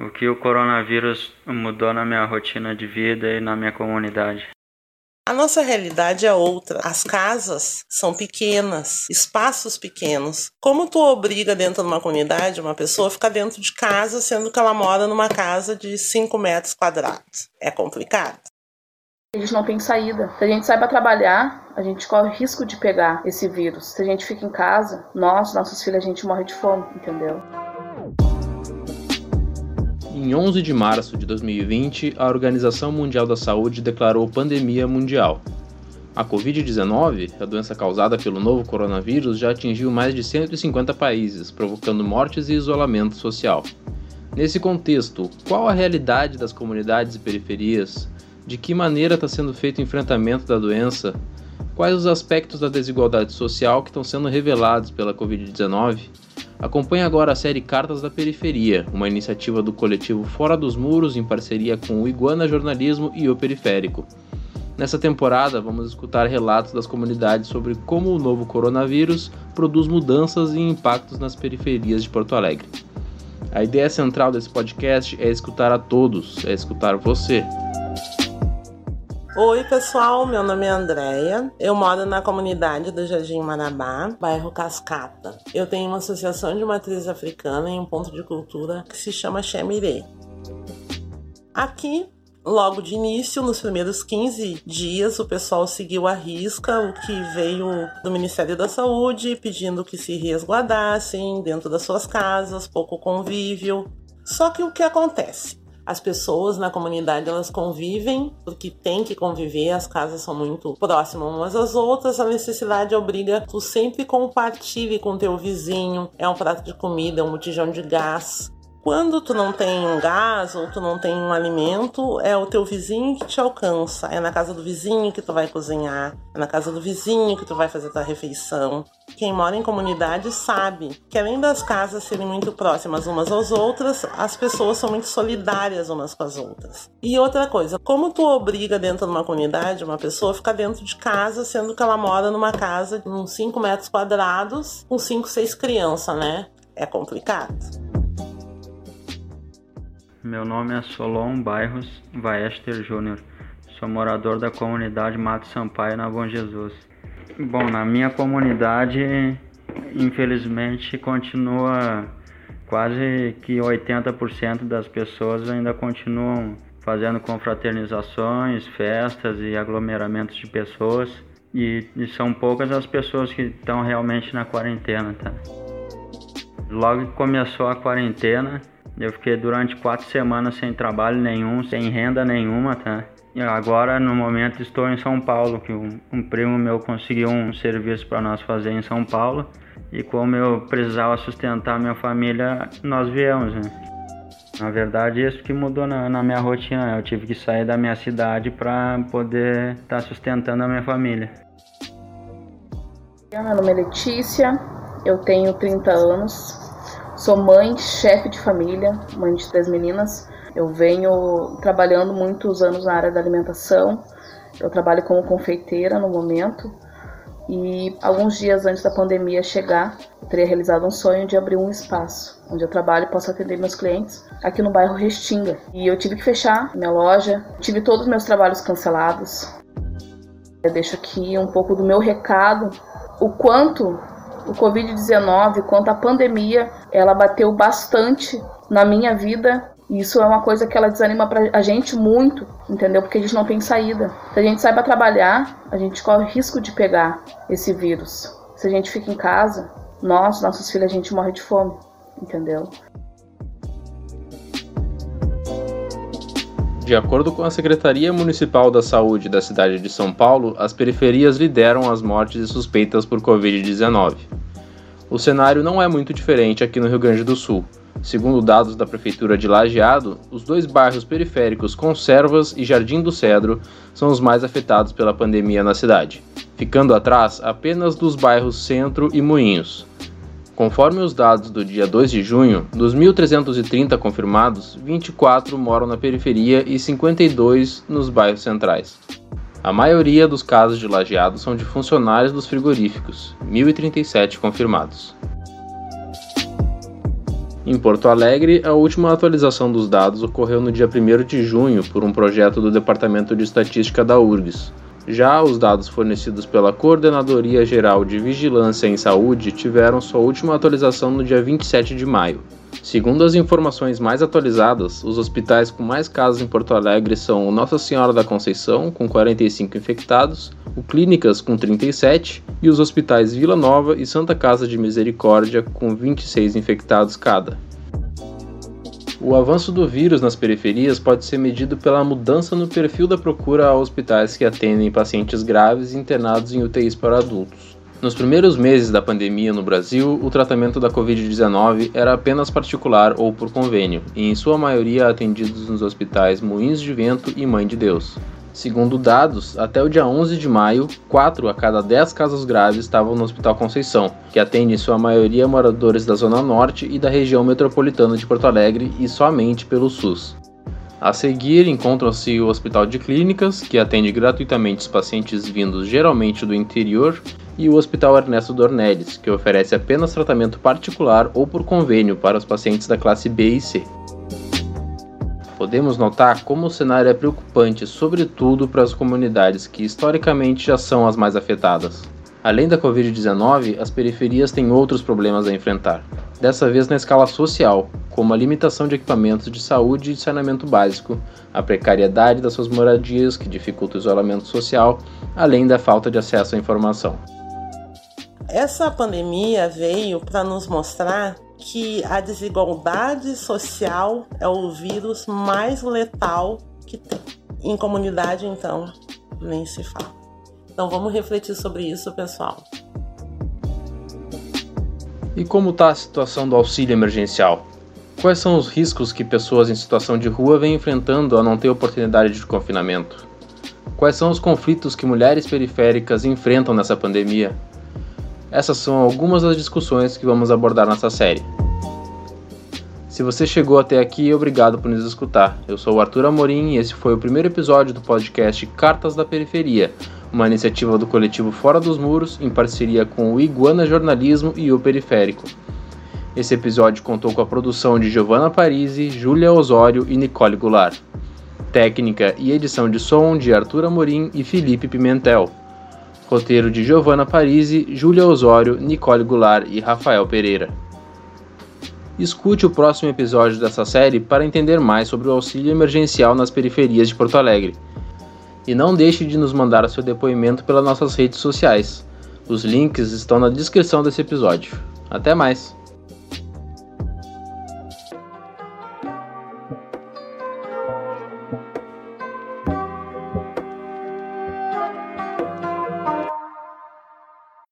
O que o coronavírus mudou na minha rotina de vida e na minha comunidade? A nossa realidade é outra. As casas são pequenas, espaços pequenos. Como tu obriga dentro de uma comunidade uma pessoa a ficar dentro de casa, sendo que ela mora numa casa de 5 metros quadrados? É complicado. A gente não tem saída. Se a gente sai para trabalhar, a gente corre risco de pegar esse vírus. Se a gente fica em casa, nós, nossos filhos, a gente morre de fome, entendeu? Em 11 de março de 2020, a Organização Mundial da Saúde declarou pandemia mundial. A Covid-19, a doença causada pelo novo coronavírus, já atingiu mais de 150 países, provocando mortes e isolamento social. Nesse contexto, qual a realidade das comunidades e periferias? De que maneira está sendo feito o enfrentamento da doença? Quais os aspectos da desigualdade social que estão sendo revelados pela Covid-19? Acompanhe agora a série Cartas da Periferia, uma iniciativa do coletivo Fora dos Muros em parceria com o Iguana Jornalismo e o Periférico. Nessa temporada, vamos escutar relatos das comunidades sobre como o novo coronavírus produz mudanças e impactos nas periferias de Porto Alegre. A ideia central desse podcast é escutar a todos, é escutar você. Oi, pessoal, meu nome é Andréia. Eu moro na comunidade do Jardim Marabá, bairro Cascata. Eu tenho uma associação de matriz africana em um ponto de cultura que se chama Xemirê. Aqui Logo de início, nos primeiros 15 dias, o pessoal seguiu a risca o que veio do Ministério da Saúde, pedindo que se resguardassem dentro das suas casas, pouco convívio. Só que o que acontece? As pessoas na comunidade elas convivem porque tem que conviver, as casas são muito próximas umas às outras, a necessidade obriga tu sempre compartilhe com teu vizinho. É um prato de comida, é um botijão de gás. Quando tu não tem um gás ou tu não tem um alimento, é o teu vizinho que te alcança. É na casa do vizinho que tu vai cozinhar, é na casa do vizinho que tu vai fazer tua refeição. Quem mora em comunidade sabe que além das casas serem muito próximas umas às outras, as pessoas são muito solidárias umas com as outras. E outra coisa, como tu obriga dentro de uma comunidade uma pessoa a ficar dentro de casa, sendo que ela mora numa casa de uns 5 metros quadrados com 5, 6 crianças, né? É complicado. Meu nome é Solon Bairros Vaester Júnior. Sou morador da comunidade Mato Sampaio, na Bom Jesus. Bom, na minha comunidade, infelizmente, continua quase que 80% das pessoas ainda continuam fazendo confraternizações, festas e aglomeramentos de pessoas. E, e são poucas as pessoas que estão realmente na quarentena, tá? Logo que começou a quarentena, eu fiquei durante quatro semanas sem trabalho nenhum, sem renda nenhuma, tá? E agora, no momento, estou em São Paulo, que um, um primo meu conseguiu um serviço para nós fazer em São Paulo. E como eu precisava sustentar minha família, nós viemos, né? Na verdade, isso que mudou na, na minha rotina. Eu tive que sair da minha cidade para poder estar tá sustentando a minha família. Meu nome é Letícia, eu tenho 30 anos, Sou mãe, chefe de família, mãe de três meninas. Eu venho trabalhando muitos anos na área da alimentação. Eu trabalho como confeiteira no momento. E alguns dias antes da pandemia chegar, eu teria realizado um sonho de abrir um espaço onde eu trabalho e posso atender meus clientes aqui no bairro Restinga. E eu tive que fechar minha loja, tive todos os meus trabalhos cancelados. Eu deixo aqui um pouco do meu recado, o quanto o Covid-19, quanto a pandemia, ela bateu bastante na minha vida. E isso é uma coisa que ela desanima pra a gente muito, entendeu? Porque a gente não tem saída. Se a gente sai para trabalhar, a gente corre risco de pegar esse vírus. Se a gente fica em casa, nós, nossos filhos, a gente morre de fome, entendeu? De acordo com a Secretaria Municipal da Saúde da cidade de São Paulo, as periferias lideram as mortes e suspeitas por Covid-19. O cenário não é muito diferente aqui no Rio Grande do Sul. Segundo dados da Prefeitura de Lajeado, os dois bairros periféricos Conservas e Jardim do Cedro são os mais afetados pela pandemia na cidade, ficando atrás apenas dos bairros Centro e Moinhos. Conforme os dados do dia 2 de junho, dos 1.330 confirmados, 24 moram na periferia e 52 nos bairros centrais. A maioria dos casos de lajeado são de funcionários dos frigoríficos, 1.037 confirmados. Em Porto Alegre, a última atualização dos dados ocorreu no dia 1 de junho por um projeto do Departamento de Estatística da URGS. Já os dados fornecidos pela Coordenadoria Geral de Vigilância em Saúde tiveram sua última atualização no dia 27 de maio. Segundo as informações mais atualizadas, os hospitais com mais casos em Porto Alegre são o Nossa Senhora da Conceição, com 45 infectados, o Clínicas, com 37, e os hospitais Vila Nova e Santa Casa de Misericórdia, com 26 infectados cada. O avanço do vírus nas periferias pode ser medido pela mudança no perfil da procura a hospitais que atendem pacientes graves internados em UTIs para adultos. Nos primeiros meses da pandemia no Brasil, o tratamento da Covid-19 era apenas particular ou por convênio, e em sua maioria atendidos nos hospitais Moinhos de Vento e Mãe de Deus. Segundo dados, até o dia 11 de maio, 4 a cada 10 casos graves estavam no Hospital Conceição, que atende em sua maioria moradores da Zona Norte e da região metropolitana de Porto Alegre e somente pelo SUS. A seguir encontram-se o Hospital de Clínicas, que atende gratuitamente os pacientes vindos geralmente do interior, e o Hospital Ernesto Dornelles, que oferece apenas tratamento particular ou por convênio para os pacientes da classe B e C. Podemos notar como o cenário é preocupante, sobretudo para as comunidades que historicamente já são as mais afetadas. Além da Covid-19, as periferias têm outros problemas a enfrentar, dessa vez na escala social, como a limitação de equipamentos de saúde e saneamento básico, a precariedade das suas moradias, que dificulta o isolamento social, além da falta de acesso à informação. Essa pandemia veio para nos mostrar que a desigualdade social é o vírus mais letal que tem. Em comunidade, então, nem se fala. Então vamos refletir sobre isso, pessoal. E como está a situação do auxílio emergencial? Quais são os riscos que pessoas em situação de rua vêm enfrentando ao não ter oportunidade de confinamento? Quais são os conflitos que mulheres periféricas enfrentam nessa pandemia? Essas são algumas das discussões que vamos abordar nessa série. Se você chegou até aqui, obrigado por nos escutar. Eu sou o Arthur Amorim e esse foi o primeiro episódio do podcast Cartas da Periferia, uma iniciativa do coletivo Fora dos Muros em parceria com o Iguana Jornalismo e o Periférico. Esse episódio contou com a produção de Giovanna Parisi, Júlia Osório e Nicole Goulart. Técnica e edição de som de Arthur Amorim e Felipe Pimentel. Roteiro de Giovanna Parisi, Júlia Osório, Nicole Goulart e Rafael Pereira. Escute o próximo episódio dessa série para entender mais sobre o auxílio emergencial nas periferias de Porto Alegre. E não deixe de nos mandar seu depoimento pelas nossas redes sociais. Os links estão na descrição desse episódio. Até mais!